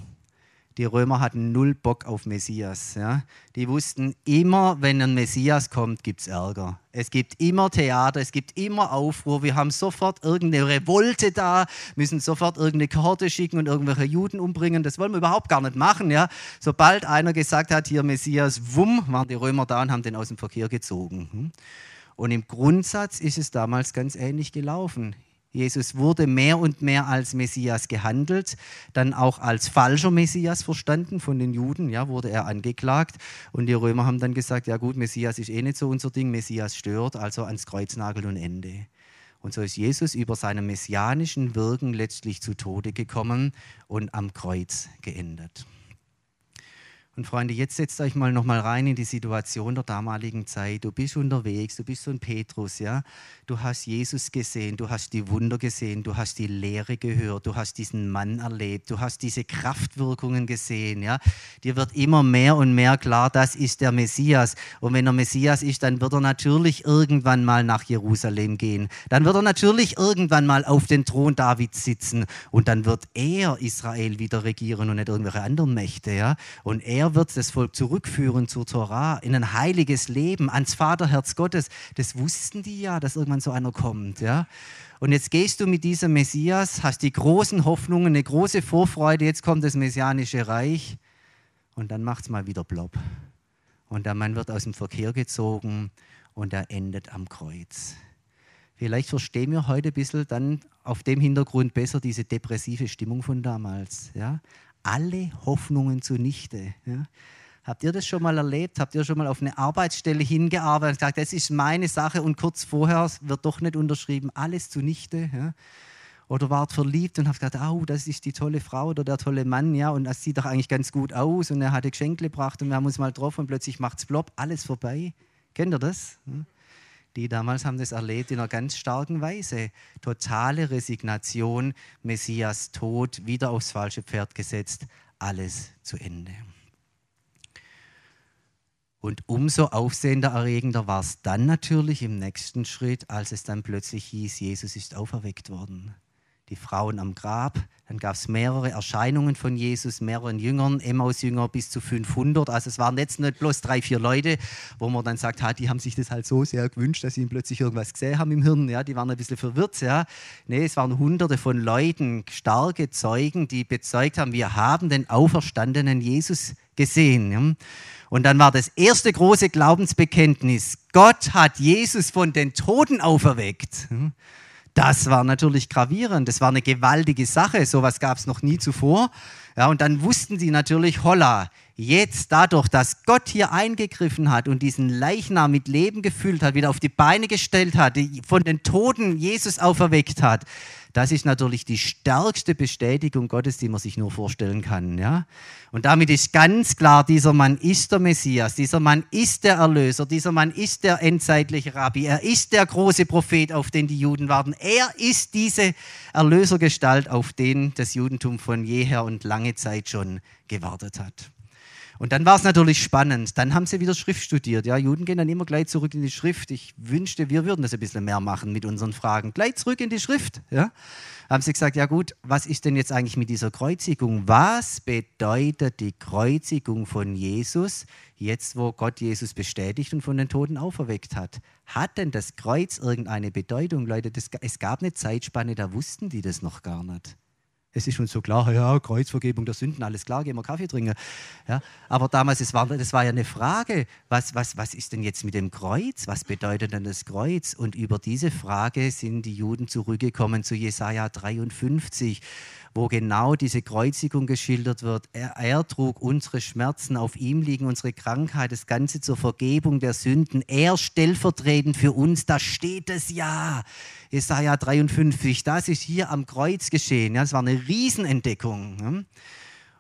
die Römer hatten null Bock auf Messias. Ja? Die wussten immer, wenn ein Messias kommt, gibt es Ärger. Es gibt immer Theater, es gibt immer Aufruhr. Wir haben sofort irgendeine Revolte da, müssen sofort irgendeine Kohorte schicken und irgendwelche Juden umbringen. Das wollen wir überhaupt gar nicht machen. Ja? Sobald einer gesagt hat, hier Messias, wumm, waren die Römer da und haben den aus dem Verkehr gezogen. Hm? Und im Grundsatz ist es damals ganz ähnlich gelaufen. Jesus wurde mehr und mehr als Messias gehandelt, dann auch als falscher Messias verstanden von den Juden, ja, wurde er angeklagt und die Römer haben dann gesagt, ja gut, Messias ist eh nicht so unser Ding, Messias stört, also ans Kreuznagel und Ende. Und so ist Jesus über seinem messianischen Wirken letztlich zu Tode gekommen und am Kreuz geendet. Und Freunde, jetzt setzt euch mal noch mal rein in die Situation der damaligen Zeit. Du bist unterwegs, du bist so ein Petrus, ja. Du hast Jesus gesehen, du hast die Wunder gesehen, du hast die Lehre gehört, du hast diesen Mann erlebt, du hast diese Kraftwirkungen gesehen, ja. Dir wird immer mehr und mehr klar, das ist der Messias. Und wenn er Messias ist, dann wird er natürlich irgendwann mal nach Jerusalem gehen. Dann wird er natürlich irgendwann mal auf den Thron Davids sitzen und dann wird er Israel wieder regieren und nicht irgendwelche anderen Mächte, ja. Und er er wird das Volk zurückführen zur Torah, in ein heiliges Leben, ans Vaterherz Gottes. Das wussten die ja, dass irgendwann so einer kommt. Ja? Und jetzt gehst du mit diesem Messias, hast die großen Hoffnungen, eine große Vorfreude, jetzt kommt das messianische Reich und dann macht es mal wieder plopp. Und der Mann wird aus dem Verkehr gezogen und er endet am Kreuz. Vielleicht verstehen wir heute ein bisschen dann auf dem Hintergrund besser diese depressive Stimmung von damals. Ja? Alle Hoffnungen zunichte. Ja? Habt ihr das schon mal erlebt? Habt ihr schon mal auf eine Arbeitsstelle hingearbeitet und gesagt, das ist meine Sache und kurz vorher wird doch nicht unterschrieben, alles zunichte? Ja? Oder wart verliebt und habt gedacht, oh, das ist die tolle Frau oder der tolle Mann, ja, und das sieht doch eigentlich ganz gut aus und er hatte Geschenke gebracht und wir haben uns mal drauf und plötzlich macht es plopp, alles vorbei. Kennt ihr das? Ja? Die damals haben das erlebt in einer ganz starken Weise. Totale Resignation, Messias Tod, wieder aufs falsche Pferd gesetzt, alles zu Ende. Und umso aufsehendererregender war es dann natürlich im nächsten Schritt, als es dann plötzlich hieß, Jesus ist auferweckt worden die Frauen am Grab. Dann gab es mehrere Erscheinungen von Jesus, mehreren Jüngern, Emmaus-Jünger bis zu 500. Also es waren jetzt nicht bloß drei, vier Leute, wo man dann sagt, ha, die haben sich das halt so sehr gewünscht, dass sie plötzlich irgendwas gesehen haben im Hirn. Ja, die waren ein bisschen verwirrt. Ja. Nee, es waren hunderte von Leuten, starke Zeugen, die bezeugt haben, wir haben den auferstandenen Jesus gesehen. Ja. Und dann war das erste große Glaubensbekenntnis, Gott hat Jesus von den Toten auferweckt. Das war natürlich gravierend, das war eine gewaltige Sache, sowas gab es noch nie zuvor. Ja, und dann wussten die natürlich, holla, jetzt dadurch, dass Gott hier eingegriffen hat und diesen Leichnam mit Leben gefüllt hat, wieder auf die Beine gestellt hat, von den Toten Jesus auferweckt hat, das ist natürlich die stärkste Bestätigung Gottes, die man sich nur vorstellen kann. Ja? Und damit ist ganz klar, dieser Mann ist der Messias, dieser Mann ist der Erlöser, dieser Mann ist der endzeitliche Rabbi, er ist der große Prophet, auf den die Juden warten. Er ist diese Erlösergestalt, auf den das Judentum von jeher und lange Zeit schon gewartet hat. Und dann war es natürlich spannend. Dann haben sie wieder Schrift studiert. Ja, Juden gehen dann immer gleich zurück in die Schrift. Ich wünschte, wir würden das ein bisschen mehr machen mit unseren Fragen. Gleich zurück in die Schrift. Ja, haben sie gesagt, ja gut, was ist denn jetzt eigentlich mit dieser Kreuzigung? Was bedeutet die Kreuzigung von Jesus, jetzt wo Gott Jesus bestätigt und von den Toten auferweckt hat? Hat denn das Kreuz irgendeine Bedeutung, Leute? Das, es gab eine Zeitspanne, da wussten die das noch gar nicht. Es ist uns so klar, ja, Kreuzvergebung der Sünden, alles klar, gehen wir Kaffee trinken. Ja, aber damals, das war, das war ja eine Frage, was, was, was ist denn jetzt mit dem Kreuz? Was bedeutet denn das Kreuz? Und über diese Frage sind die Juden zurückgekommen zu Jesaja 53 wo genau diese Kreuzigung geschildert wird. Er, er, trug unsere Schmerzen, auf ihm liegen unsere Krankheit, das Ganze zur Vergebung der Sünden. Er stellvertretend für uns, da steht es ja. Jesaja 53, das ist hier am Kreuz geschehen. Ja, das war eine Riesenentdeckung.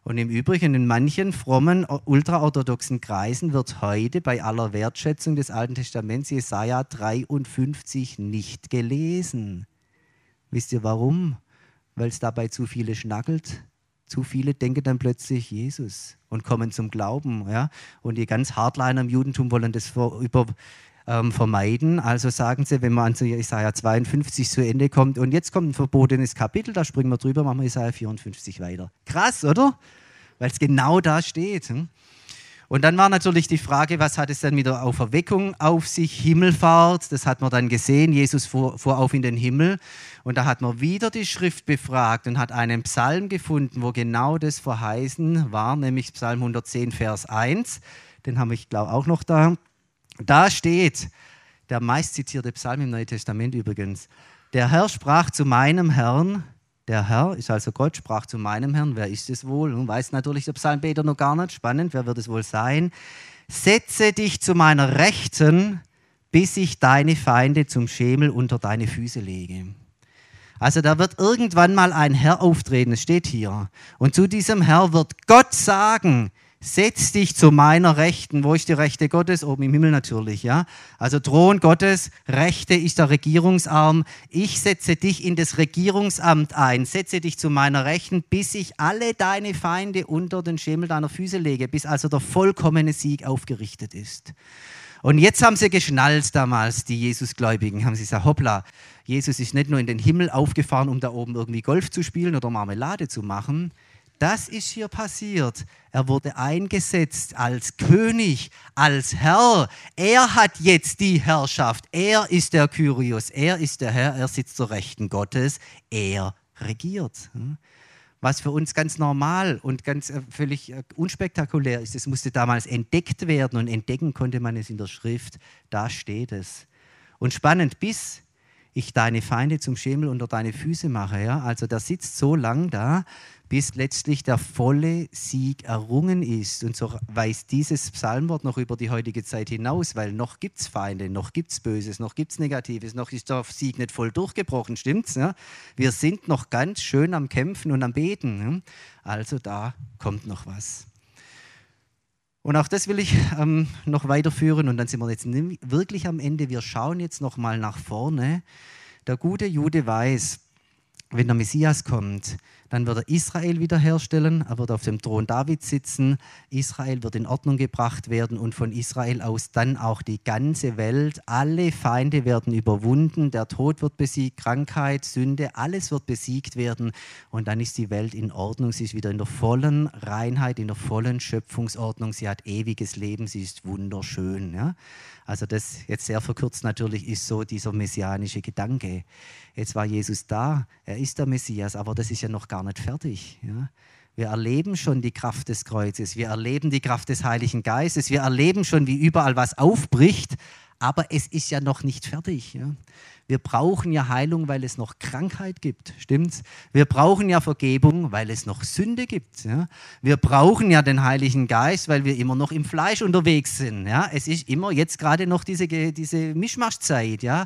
Und im Übrigen, in manchen frommen, ultraorthodoxen Kreisen wird heute bei aller Wertschätzung des Alten Testaments Jesaja 53 nicht gelesen. Wisst ihr warum? Weil es dabei zu viele schnackelt. Zu viele denken dann plötzlich Jesus und kommen zum Glauben. Ja? Und die ganz Hardliner im Judentum wollen das vor, über, ähm, vermeiden. Also sagen sie, wenn man an Jesaja 52 zu Ende kommt und jetzt kommt ein verbotenes Kapitel, da springen wir drüber, machen wir Jesaja 54 weiter. Krass, oder? Weil es genau da steht. Hm? Und dann war natürlich die Frage, was hat es dann mit der Auferweckung auf sich? Himmelfahrt, das hat man dann gesehen. Jesus fuhr, fuhr auf in den Himmel. Und da hat man wieder die Schrift befragt und hat einen Psalm gefunden, wo genau das verheißen war, nämlich Psalm 110, Vers 1. Den haben wir, ich glaube, auch noch da. Da steht, der meistzitierte Psalm im Neuen Testament übrigens, der Herr sprach zu meinem Herrn, der Herr ist also Gott, sprach zu meinem Herrn. Wer ist es wohl? Nun weiß natürlich der Psalmbeter noch gar nicht. Spannend, wer wird es wohl sein? Setze dich zu meiner Rechten, bis ich deine Feinde zum Schemel unter deine Füße lege. Also da wird irgendwann mal ein Herr auftreten, es steht hier. Und zu diesem Herr wird Gott sagen, setz dich zu meiner Rechten. Wo ist die Rechte Gottes? Oben im Himmel natürlich, ja. Also Thron Gottes, Rechte ist der Regierungsarm. Ich setze dich in das Regierungsamt ein, setze dich zu meiner Rechten, bis ich alle deine Feinde unter den Schemel deiner Füße lege, bis also der vollkommene Sieg aufgerichtet ist. Und jetzt haben sie geschnallt damals, die Jesusgläubigen, haben sie gesagt, hoppla, Jesus ist nicht nur in den Himmel aufgefahren, um da oben irgendwie Golf zu spielen oder Marmelade zu machen, Das ist hier passiert. Er wurde eingesetzt als König, als Herr. Er hat jetzt die Herrschaft. Er ist der Kyrios. Er ist der Herr. Er sitzt zur Rechten Gottes. Er regiert. Was für uns ganz normal und ganz äh, völlig äh, unspektakulär ist. Es musste damals entdeckt werden und entdecken konnte man es in der Schrift. Da steht es. Und spannend, bis ich deine Feinde zum Schemel unter deine Füße mache. Ja? Also der sitzt so lang da, bis letztlich der volle Sieg errungen ist. Und so weist dieses Psalmwort noch über die heutige Zeit hinaus, weil noch gibt es Feinde, noch gibt es Böses, noch gibt es Negatives, noch ist der Sieg nicht voll durchgebrochen, stimmt's? Ja? Wir sind noch ganz schön am Kämpfen und am Beten. Ja? Also da kommt noch was. Und auch das will ich ähm, noch weiterführen und dann sind wir jetzt wirklich am Ende. Wir schauen jetzt noch mal nach vorne. Der gute Jude weiß, wenn der Messias kommt, dann wird er Israel wiederherstellen, er wird auf dem Thron David sitzen, Israel wird in Ordnung gebracht werden und von Israel aus dann auch die ganze Welt. Alle Feinde werden überwunden, der Tod wird besiegt, Krankheit, Sünde, alles wird besiegt werden und dann ist die Welt in Ordnung. Sie ist wieder in der vollen Reinheit, in der vollen Schöpfungsordnung. Sie hat ewiges Leben, sie ist wunderschön. Ja? Also das jetzt sehr verkürzt natürlich ist so dieser messianische Gedanke. Jetzt war Jesus da, er ist der Messias, aber das ist ja noch gar nicht fertig. Ja? Wir erleben schon die Kraft des Kreuzes, wir erleben die Kraft des Heiligen Geistes, wir erleben schon, wie überall was aufbricht, aber es ist ja noch nicht fertig. Ja? Wir brauchen ja Heilung, weil es noch Krankheit gibt, stimmt's? Wir brauchen ja Vergebung, weil es noch Sünde gibt. Ja? Wir brauchen ja den Heiligen Geist, weil wir immer noch im Fleisch unterwegs sind. Ja? Es ist immer jetzt gerade noch diese, diese Mischmaschzeit. Ja?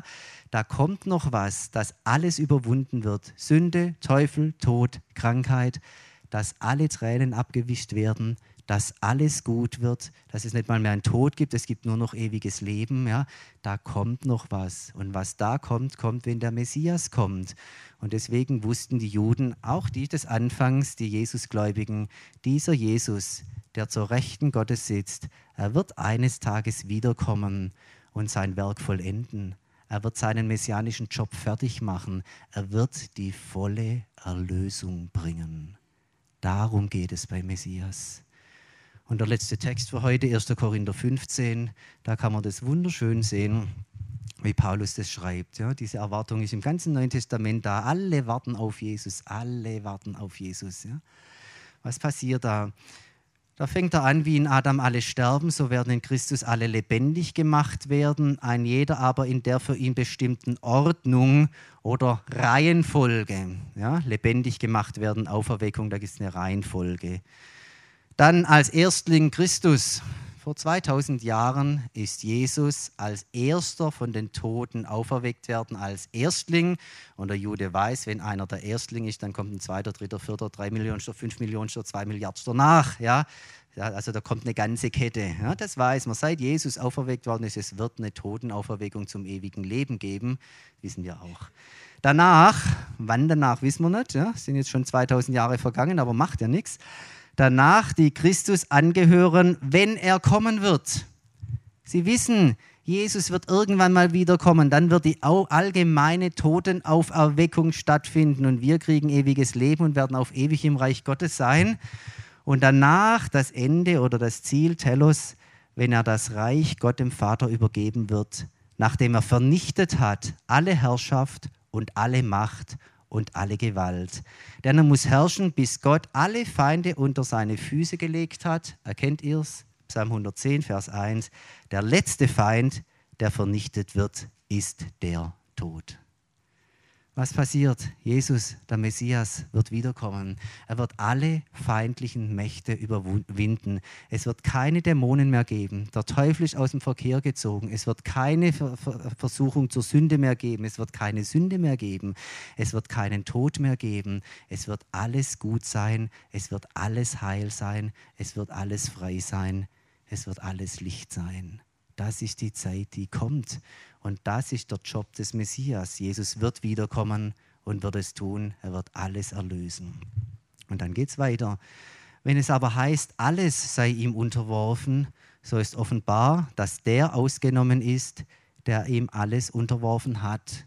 Da kommt noch was, dass alles überwunden wird. Sünde, Teufel, Tod, Krankheit, dass alle Tränen abgewischt werden, dass alles gut wird, dass es nicht mal mehr einen Tod gibt, es gibt nur noch ewiges Leben. Ja? Da kommt noch was. Und was da kommt, kommt, wenn der Messias kommt. Und deswegen wussten die Juden, auch die des Anfangs, die Jesusgläubigen, dieser Jesus, der zur Rechten Gottes sitzt, er wird eines Tages wiederkommen und sein Werk vollenden. Er wird seinen messianischen Job fertig machen. Er wird die volle Erlösung bringen. Darum geht es bei Messias. Und der letzte Text für heute, 1. Korinther 15, da kann man das wunderschön sehen, wie Paulus das schreibt. Ja, diese Erwartung ist im ganzen Neuen Testament da. Alle warten auf Jesus, alle warten auf Jesus. Ja. Was passiert da? Da fängt er an, wie in Adam alle sterben, so werden in Christus alle lebendig gemacht werden, ein jeder aber in der für ihn bestimmten Ordnung oder Reihenfolge. Ja, lebendig gemacht werden, Auferweckung, da gibt es eine Reihenfolge. Dann als Erstling Christus. Vor 2000 Jahren ist Jesus als erster von den Toten auferweckt werden, als Erstling. Und der Jude weiß, wenn einer der Erstling ist, dann kommt ein zweiter, dritter, vierter, drei Millionen, fünf Millionen, zwei Milliarden nach. Ja? Also da kommt eine ganze Kette. Ja, das weiß man. Seit Jesus auferweckt worden ist, es wird eine Totenauferweckung zum ewigen Leben geben. Wissen wir auch. Danach, wann danach, wissen wir nicht. Ja, sind jetzt schon 2000 Jahre vergangen, aber macht ja nichts danach, die Christus angehören, wenn er kommen wird. Sie wissen, Jesus wird irgendwann mal wiederkommen, dann wird die allgemeine Totenauferweckung stattfinden und wir kriegen ewiges Leben und werden auf ewig im Reich Gottes sein. Und danach das Ende oder das Ziel Telos, wenn er das Reich Gott dem Vater übergeben wird, nachdem er vernichtet hat alle Herrschaft und alle Macht und alle Gewalt. Denn er muss herrschen, bis Gott alle Feinde unter seine Füße gelegt hat. Erkennt ihr es? Psalm 110, Vers 1. Der letzte Feind, der vernichtet wird, ist der Tod. Was passiert? Jesus, der Messias, wird wiederkommen. Er wird alle feindlichen Mächte überwinden. Es wird keine Dämonen mehr geben. Der Teufel ist aus dem Verkehr gezogen. Es wird keine Versuchung zur Sünde mehr geben. Es wird keine Sünde mehr geben. Es wird keinen Tod mehr geben. Es wird alles gut sein. Es wird alles heil sein. Es wird alles frei sein. Es wird alles Licht sein. Das ist die Zeit, die kommt. Und das ist der Job des Messias. Jesus wird wiederkommen und wird es tun. Er wird alles erlösen. Und dann geht es weiter. Wenn es aber heißt, alles sei ihm unterworfen, so ist offenbar, dass der ausgenommen ist, der ihm alles unterworfen hat.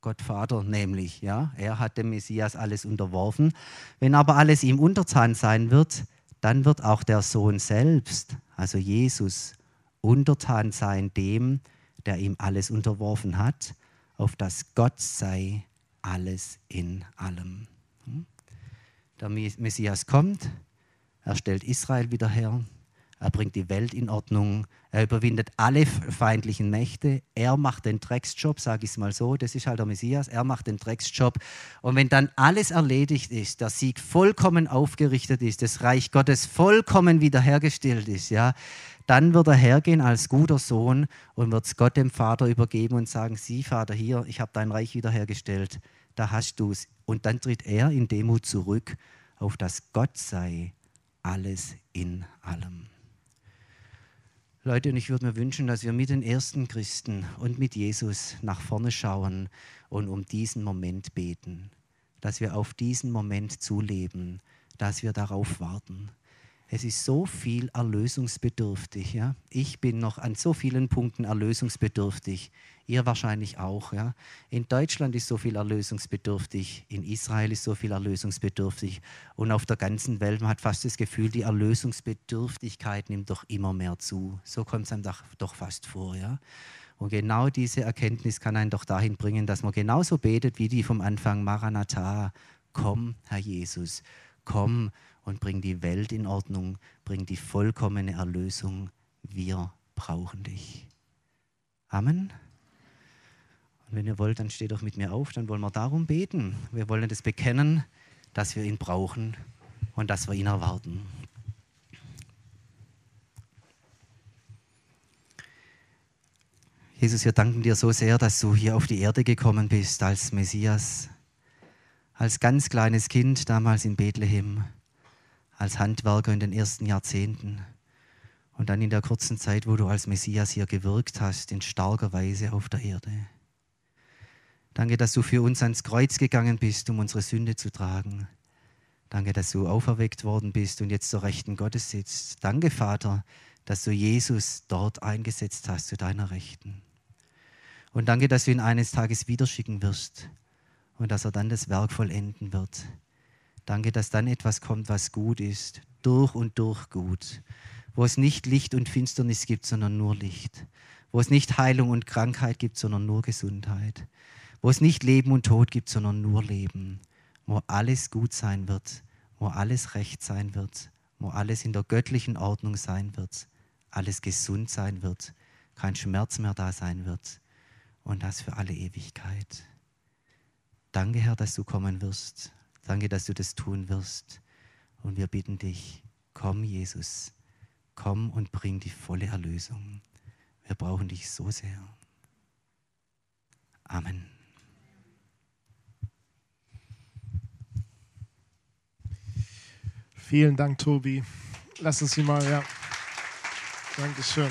Gott Vater nämlich, ja, er hat dem Messias alles unterworfen. Wenn aber alles ihm untertan sein wird, dann wird auch der Sohn selbst, also Jesus, untertan sein dem, der ihm alles unterworfen hat, auf das Gott sei alles in allem. Hm? Der Messias kommt, er stellt Israel wieder her, er bringt die Welt in Ordnung. Er überwindet alle feindlichen Mächte. Er macht den Drecksjob, sage ich es mal so. Das ist halt der Messias. Er macht den Drecksjob. Und wenn dann alles erledigt ist, der Sieg vollkommen aufgerichtet ist, das Reich Gottes vollkommen wiederhergestellt ist, ja, dann wird er hergehen als guter Sohn und wird es Gott dem Vater übergeben und sagen: Sieh, Vater, hier, ich habe dein Reich wiederhergestellt. Da hast du es. Und dann tritt er in Demut zurück, auf das Gott sei alles in allem. Leute, und ich würde mir wünschen, dass wir mit den ersten Christen und mit Jesus nach vorne schauen und um diesen Moment beten, dass wir auf diesen Moment zuleben, dass wir darauf warten. Es ist so viel erlösungsbedürftig. Ja? Ich bin noch an so vielen Punkten erlösungsbedürftig. Ihr wahrscheinlich auch. Ja? In Deutschland ist so viel erlösungsbedürftig, in Israel ist so viel erlösungsbedürftig und auf der ganzen Welt, man hat fast das Gefühl, die Erlösungsbedürftigkeit nimmt doch immer mehr zu. So kommt es einem doch, doch fast vor. Ja? Und genau diese Erkenntnis kann einen doch dahin bringen, dass man genauso betet wie die vom Anfang, Maranatha, komm, Herr Jesus, komm und bring die Welt in Ordnung, bring die vollkommene Erlösung. Wir brauchen dich. Amen. Und wenn ihr wollt, dann steht doch mit mir auf, dann wollen wir darum beten. Wir wollen das bekennen, dass wir ihn brauchen und dass wir ihn erwarten. Jesus, wir danken dir so sehr, dass du hier auf die Erde gekommen bist als Messias, als ganz kleines Kind damals in Bethlehem als Handwerker in den ersten Jahrzehnten und dann in der kurzen Zeit, wo du als Messias hier gewirkt hast, in starker Weise auf der Erde. Danke, dass du für uns ans Kreuz gegangen bist, um unsere Sünde zu tragen. Danke, dass du auferweckt worden bist und jetzt zur Rechten Gottes sitzt. Danke, Vater, dass du Jesus dort eingesetzt hast zu deiner Rechten. Und danke, dass du ihn eines Tages wieder schicken wirst und dass er dann das Werk vollenden wird Danke, dass dann etwas kommt, was gut ist, durch und durch gut, wo es nicht Licht und Finsternis gibt, sondern nur Licht, wo es nicht Heilung und Krankheit gibt, sondern nur Gesundheit, wo es nicht Leben und Tod gibt, sondern nur Leben, wo alles gut sein wird, wo alles recht sein wird, wo alles in der göttlichen Ordnung sein wird, alles gesund sein wird, kein Schmerz mehr da sein wird. Und das für alle Ewigkeit. Danke, Herr, dass du kommen wirst Danke, dass du das tun wirst. Und wir bitten dich, komm Jesus, komm und bring die volle Erlösung. Wir brauchen dich so sehr. Amen. Vielen Dank, Tobi. Lass uns sie mal, ja. Dankeschön.